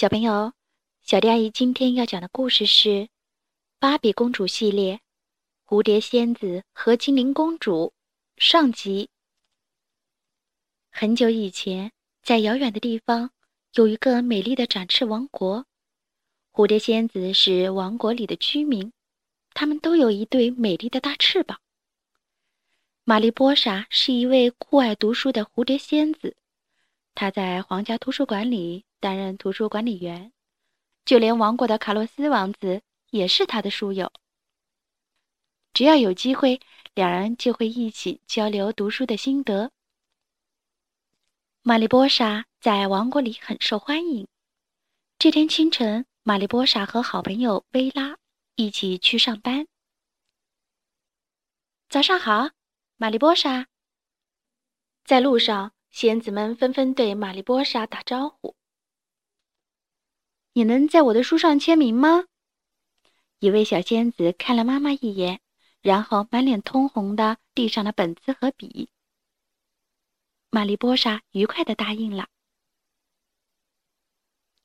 小朋友，小迪阿姨今天要讲的故事是《芭比公主系列》《蝴蝶仙子和精灵公主》上集。很久以前，在遥远的地方，有一个美丽的展翅王国。蝴蝶仙子是王国里的居民，他们都有一对美丽的大翅膀。玛丽波莎是一位酷爱读书的蝴蝶仙子，她在皇家图书馆里。担任图书管理员，就连王国的卡洛斯王子也是他的书友。只要有机会，两人就会一起交流读书的心得。玛丽波莎在王国里很受欢迎。这天清晨，玛丽波莎和好朋友薇拉一起去上班。早上好，玛丽波莎。在路上，仙子们纷纷对玛丽波莎打招呼。你能在我的书上签名吗？一位小仙子看了妈妈一眼，然后满脸通红的递上了本子和笔。玛丽波莎愉快的答应了。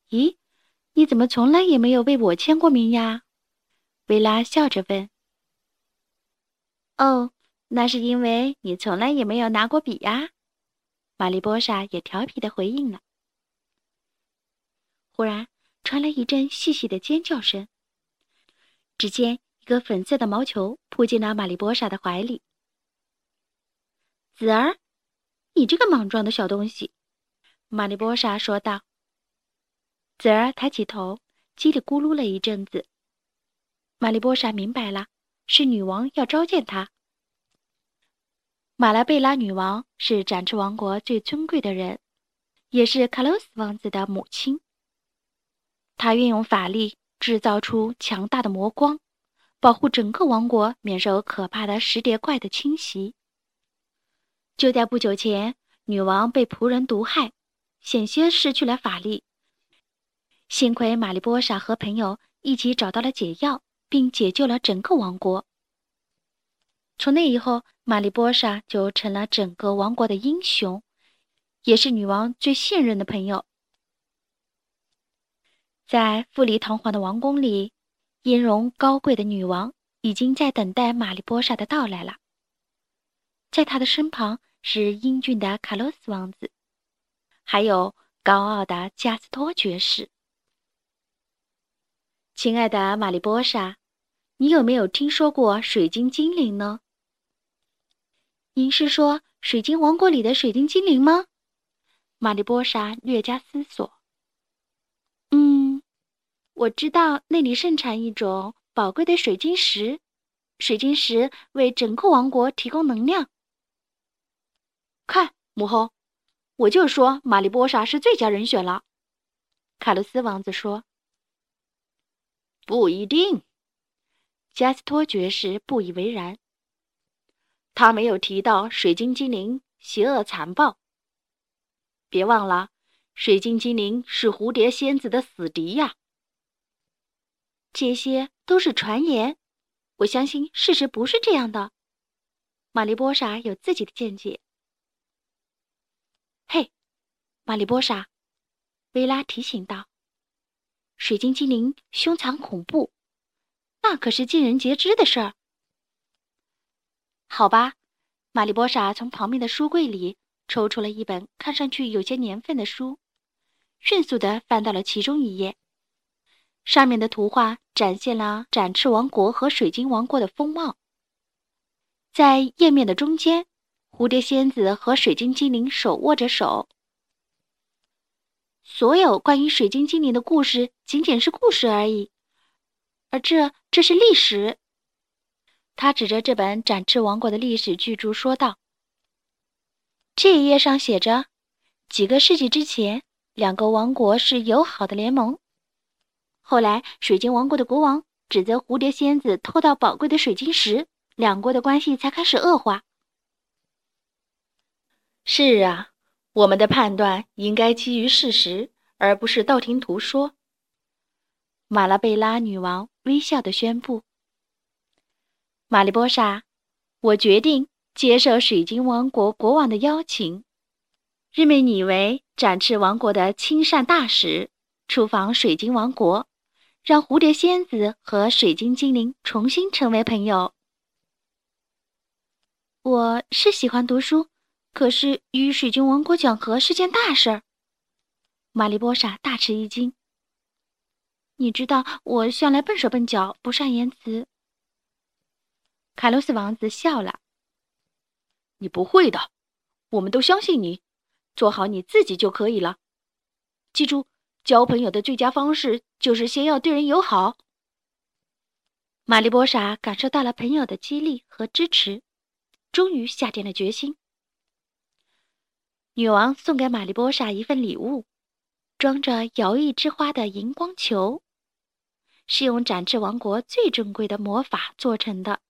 咦，你怎么从来也没有为我签过名呀？薇拉笑着问。哦，那是因为你从来也没有拿过笔呀。玛丽波莎也调皮的回应了。忽然。传来一阵细细的尖叫声。只见一个粉色的毛球扑进了玛丽波莎的怀里。子儿，你这个莽撞的小东西！玛丽波莎说道。子儿抬起头，叽里咕噜了一阵子。玛丽波莎明白了，是女王要召见她。马拉贝拉女王是展翅王国最尊贵的人，也是卡洛斯王子的母亲。他运用法力制造出强大的魔光，保护整个王国免受可怕的石蝶怪的侵袭。就在不久前，女王被仆人毒害，险些失去了法力。幸亏玛丽波莎和朋友一起找到了解药，并解救了整个王国。从那以后，玛丽波莎就成了整个王国的英雄，也是女王最信任的朋友。在富丽堂皇的王宫里，音容高贵的女王已经在等待玛丽波莎的到来了。在她的身旁是英俊的卡洛斯王子，还有高傲的加斯托爵士。亲爱的玛丽波莎，你有没有听说过水晶精灵呢？您是说水晶王国里的水晶精灵吗？玛丽波莎略加思索。我知道那里盛产一种宝贵的水晶石，水晶石为整个王国提供能量。看，母后，我就说玛丽波莎是最佳人选了。卡洛斯王子说：“不一定。”加斯托爵士不以为然。他没有提到水晶精灵邪恶残暴。别忘了，水晶精灵是蝴蝶仙子的死敌呀。这些都是传言，我相信事实不是这样的。玛丽波莎有自己的见解。嘿，玛丽波莎，薇拉提醒道：“水晶精灵凶残恐怖，那可是尽人皆知的事儿。”好吧，玛丽波莎从旁边的书柜里抽出了一本看上去有些年份的书，迅速的翻到了其中一页。上面的图画展现了展翅王国和水晶王国的风貌。在页面的中间，蝴蝶仙子和水晶精灵手握着手。所有关于水晶精灵的故事仅仅是故事而已，而这这是历史。他指着这本展翅王国的历史巨著说道：“这一页上写着，几个世纪之前，两个王国是友好的联盟。”后来，水晶王国的国王指责蝴蝶仙子偷盗宝贵的水晶石，两国的关系才开始恶化。是啊，我们的判断应该基于事实，而不是道听途说。马拉贝拉女王微笑的宣布：“玛丽波莎，我决定接受水晶王国国王的邀请，任命你为展翅王国的亲善大使。”出访水晶王国，让蝴蝶仙子和水晶精灵重新成为朋友。我是喜欢读书，可是与水晶王国讲和是件大事儿。玛丽波莎大吃一惊。你知道我向来笨手笨脚，不善言辞。卡洛斯王子笑了。你不会的，我们都相信你，做好你自己就可以了。记住，交朋友的最佳方式就是先要对人友好。玛丽波莎感受到了朋友的激励和支持，终于下定了决心。女王送给玛丽波莎一份礼物，装着摇曳之花的荧光球，是用展翅王国最珍贵的魔法做成的。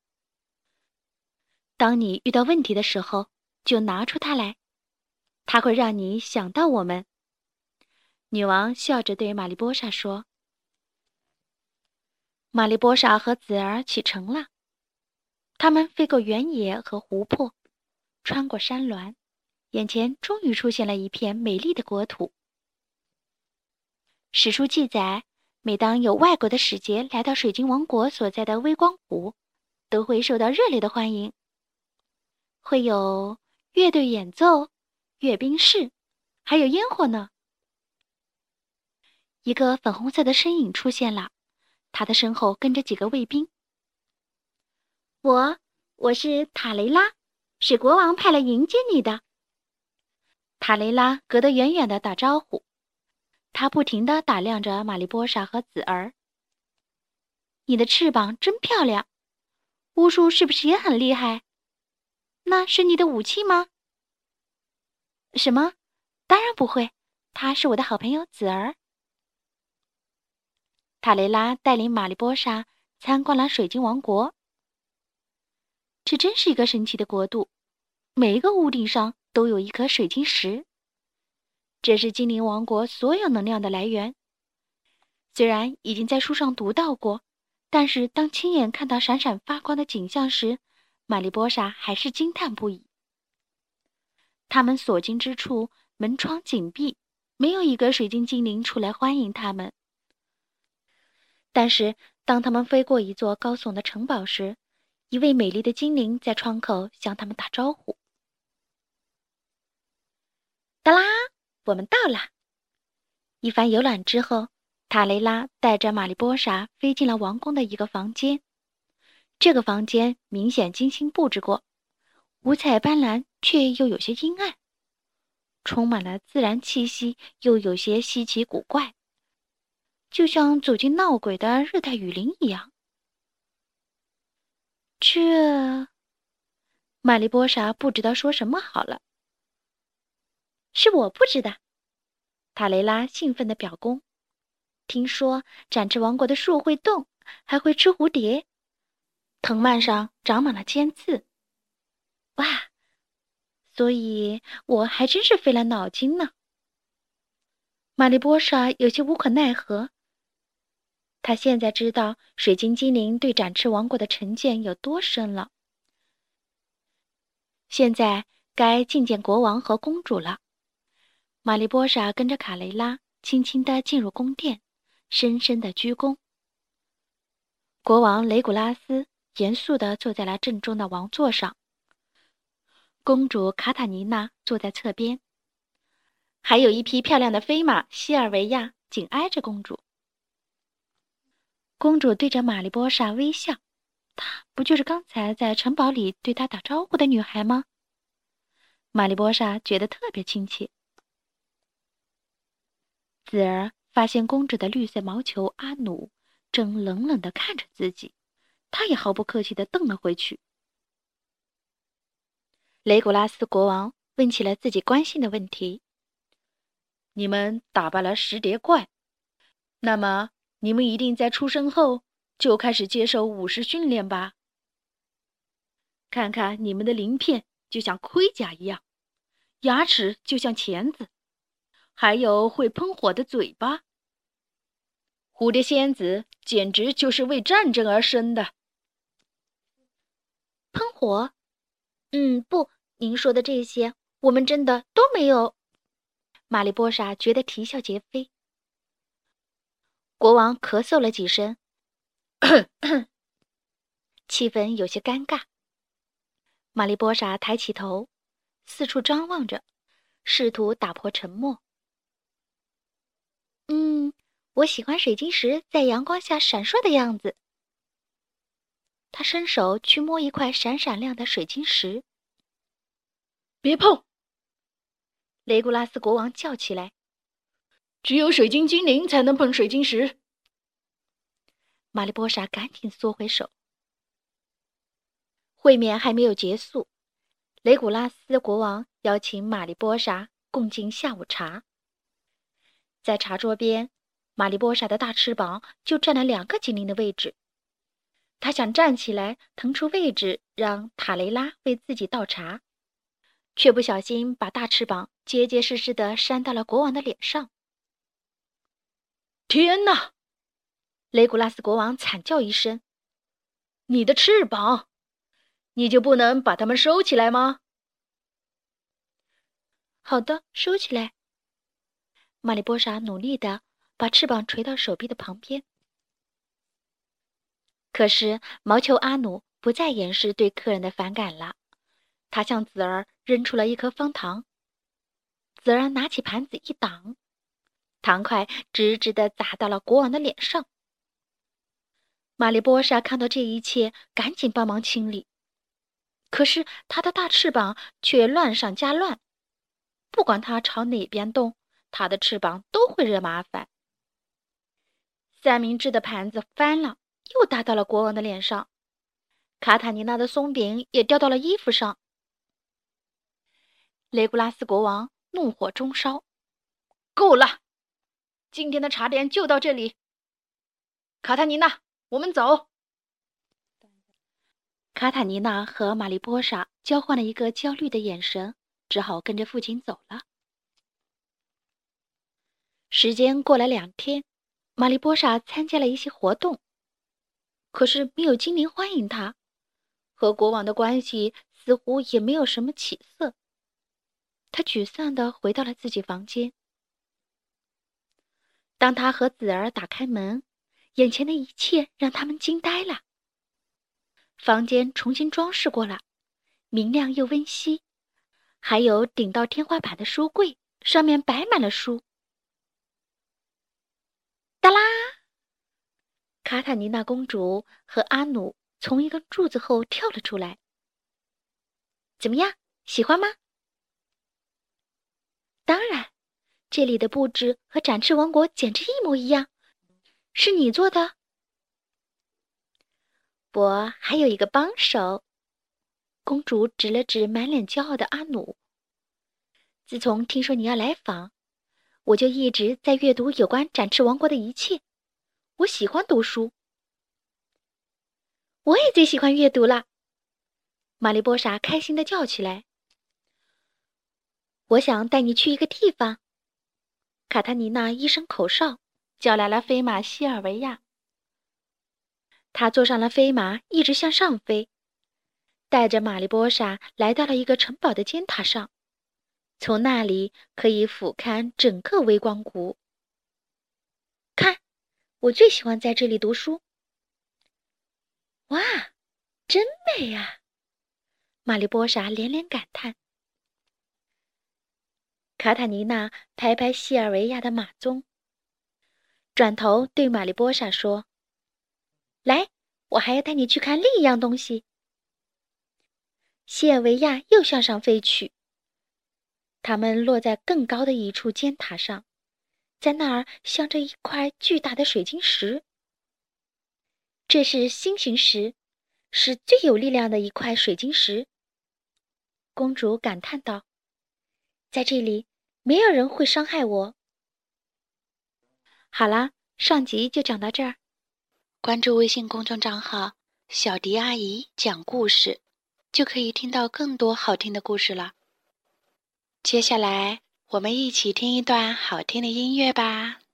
当你遇到问题的时候，就拿出它来，它会让你想到我们。女王笑着对玛丽波莎说：“玛丽波莎和子儿启程了。他们飞过原野和湖泊，穿过山峦，眼前终于出现了一片美丽的国土。史书记载，每当有外国的使节来到水晶王国所在的微光湖，都会受到热烈的欢迎。”会有乐队演奏、阅兵式，还有烟火呢。一个粉红色的身影出现了，他的身后跟着几个卫兵。我，我是塔雷拉，是国王派来迎接你的。塔雷拉隔得远远的打招呼，他不停的打量着玛丽波莎和子儿。你的翅膀真漂亮，巫术是不是也很厉害？那是你的武器吗？什么？当然不会，他是我的好朋友子儿。塔雷拉带领玛丽波莎参观了水晶王国。这真是一个神奇的国度，每一个屋顶上都有一颗水晶石。这是精灵王国所有能量的来源。虽然已经在书上读到过，但是当亲眼看到闪闪发光的景象时，玛丽波莎还是惊叹不已。他们所经之处门窗紧闭，没有一个水晶精灵出来欢迎他们。但是，当他们飞过一座高耸的城堡时，一位美丽的精灵在窗口向他们打招呼：“哒啦，我们到了！”一番游览之后，塔雷拉带着玛丽波莎飞进了王宫的一个房间。这个房间明显精心布置过，五彩斑斓，却又有些阴暗，充满了自然气息，又有些稀奇古怪，就像走进闹鬼的热带雨林一样。这，玛丽波莎不知道说什么好了。是我布置的，塔雷拉兴奋的表功。听说展翅王国的树会动，还会吃蝴蝶。藤蔓上长满了尖刺，哇！所以我还真是费了脑筋呢。玛丽波莎有些无可奈何。他现在知道水晶精灵对展翅王国的成见有多深了。现在该觐见国王和公主了。玛丽波莎跟着卡雷拉轻轻地进入宫殿，深深的鞠躬。国王雷古拉斯。严肃地坐在了正中的王座上，公主卡塔尼娜坐在侧边，还有一匹漂亮的飞马西尔维亚紧挨着公主。公主对着玛丽波莎微笑，她不就是刚才在城堡里对她打招呼的女孩吗？玛丽波莎觉得特别亲切。子儿发现公主的绿色毛球阿努正冷冷地看着自己。他也毫不客气的瞪了回去。雷古拉斯国王问起了自己关心的问题：“你们打败了石蝶怪，那么你们一定在出生后就开始接受武士训练吧？看看你们的鳞片就像盔甲一样，牙齿就像钳子，还有会喷火的嘴巴。蝴蝶仙子简直就是为战争而生的。”喷火？嗯，不，您说的这些，我们真的都没有。玛丽波莎觉得啼笑皆非。国王咳嗽了几声，气氛有些尴尬。玛丽波莎抬起头，四处张望着，试图打破沉默。嗯，我喜欢水晶石在阳光下闪烁的样子。他伸手去摸一块闪闪亮的水晶石。别碰！雷古拉斯国王叫起来：“只有水晶精灵才能碰水晶石。”玛丽波莎赶紧缩回手。会面还没有结束，雷古拉斯国王邀请玛丽波莎共进下午茶。在茶桌边，玛丽波莎的大翅膀就占了两个精灵的位置。他想站起来腾出位置，让塔雷拉为自己倒茶，却不小心把大翅膀结结实实地扇到了国王的脸上。天哪！雷古拉斯国王惨叫一声：“你的翅膀！”你就不能把它们收起来吗？好的，收起来。玛丽波莎努力的把翅膀垂到手臂的旁边。可是毛球阿努不再掩饰对客人的反感了，他向子儿扔出了一颗方糖。子儿拿起盘子一挡，糖块直直的砸到了国王的脸上。玛丽波莎看到这一切，赶紧帮忙清理。可是他的大翅膀却乱上加乱，不管他朝哪边动，他的翅膀都会惹麻烦。三明治的盘子翻了，又打到了国王的脸上；卡塔尼娜的松饼也掉到了衣服上。雷古拉斯国王怒火中烧：“够了！今天的茶点就到这里。卡塔尼娜，我们走。”卡塔尼娜和玛丽波莎交换了一个焦虑的眼神，只好跟着父亲走了。时间过了两天，玛丽波莎参加了一些活动，可是没有精灵欢迎她，和国王的关系似乎也没有什么起色。她沮丧地回到了自己房间。当他和子儿打开门，眼前的一切让他们惊呆了。房间重新装饰过了，明亮又温馨，还有顶到天花板的书柜，上面摆满了书。哒啦！卡塔尼娜公主和阿努从一根柱子后跳了出来。怎么样，喜欢吗？当然，这里的布置和展翅王国简直一模一样，是你做的。我还有一个帮手，公主指了指满脸骄傲的阿努。自从听说你要来访，我就一直在阅读有关展翅王国的一切。我喜欢读书，我也最喜欢阅读了。玛丽波莎开心的叫起来：“我想带你去一个地方。”卡塔尼娜一声口哨，叫来了飞马西尔维亚。他坐上了飞马，一直向上飞，带着玛丽波莎来到了一个城堡的尖塔上，从那里可以俯瞰整个微光谷。看，我最喜欢在这里读书。哇，真美啊！玛丽波莎连连感叹。卡塔尼娜拍拍西尔维亚的马鬃，转头对玛丽波莎说。来，我还要带你去看另一样东西。西尔维亚又向上飞去，他们落在更高的一处尖塔上，在那儿镶着一块巨大的水晶石。这是星形石，是最有力量的一块水晶石。公主感叹道：“在这里，没有人会伤害我。”好啦，上集就讲到这儿。关注微信公众账号“小迪阿姨讲故事”，就可以听到更多好听的故事了。接下来，我们一起听一段好听的音乐吧。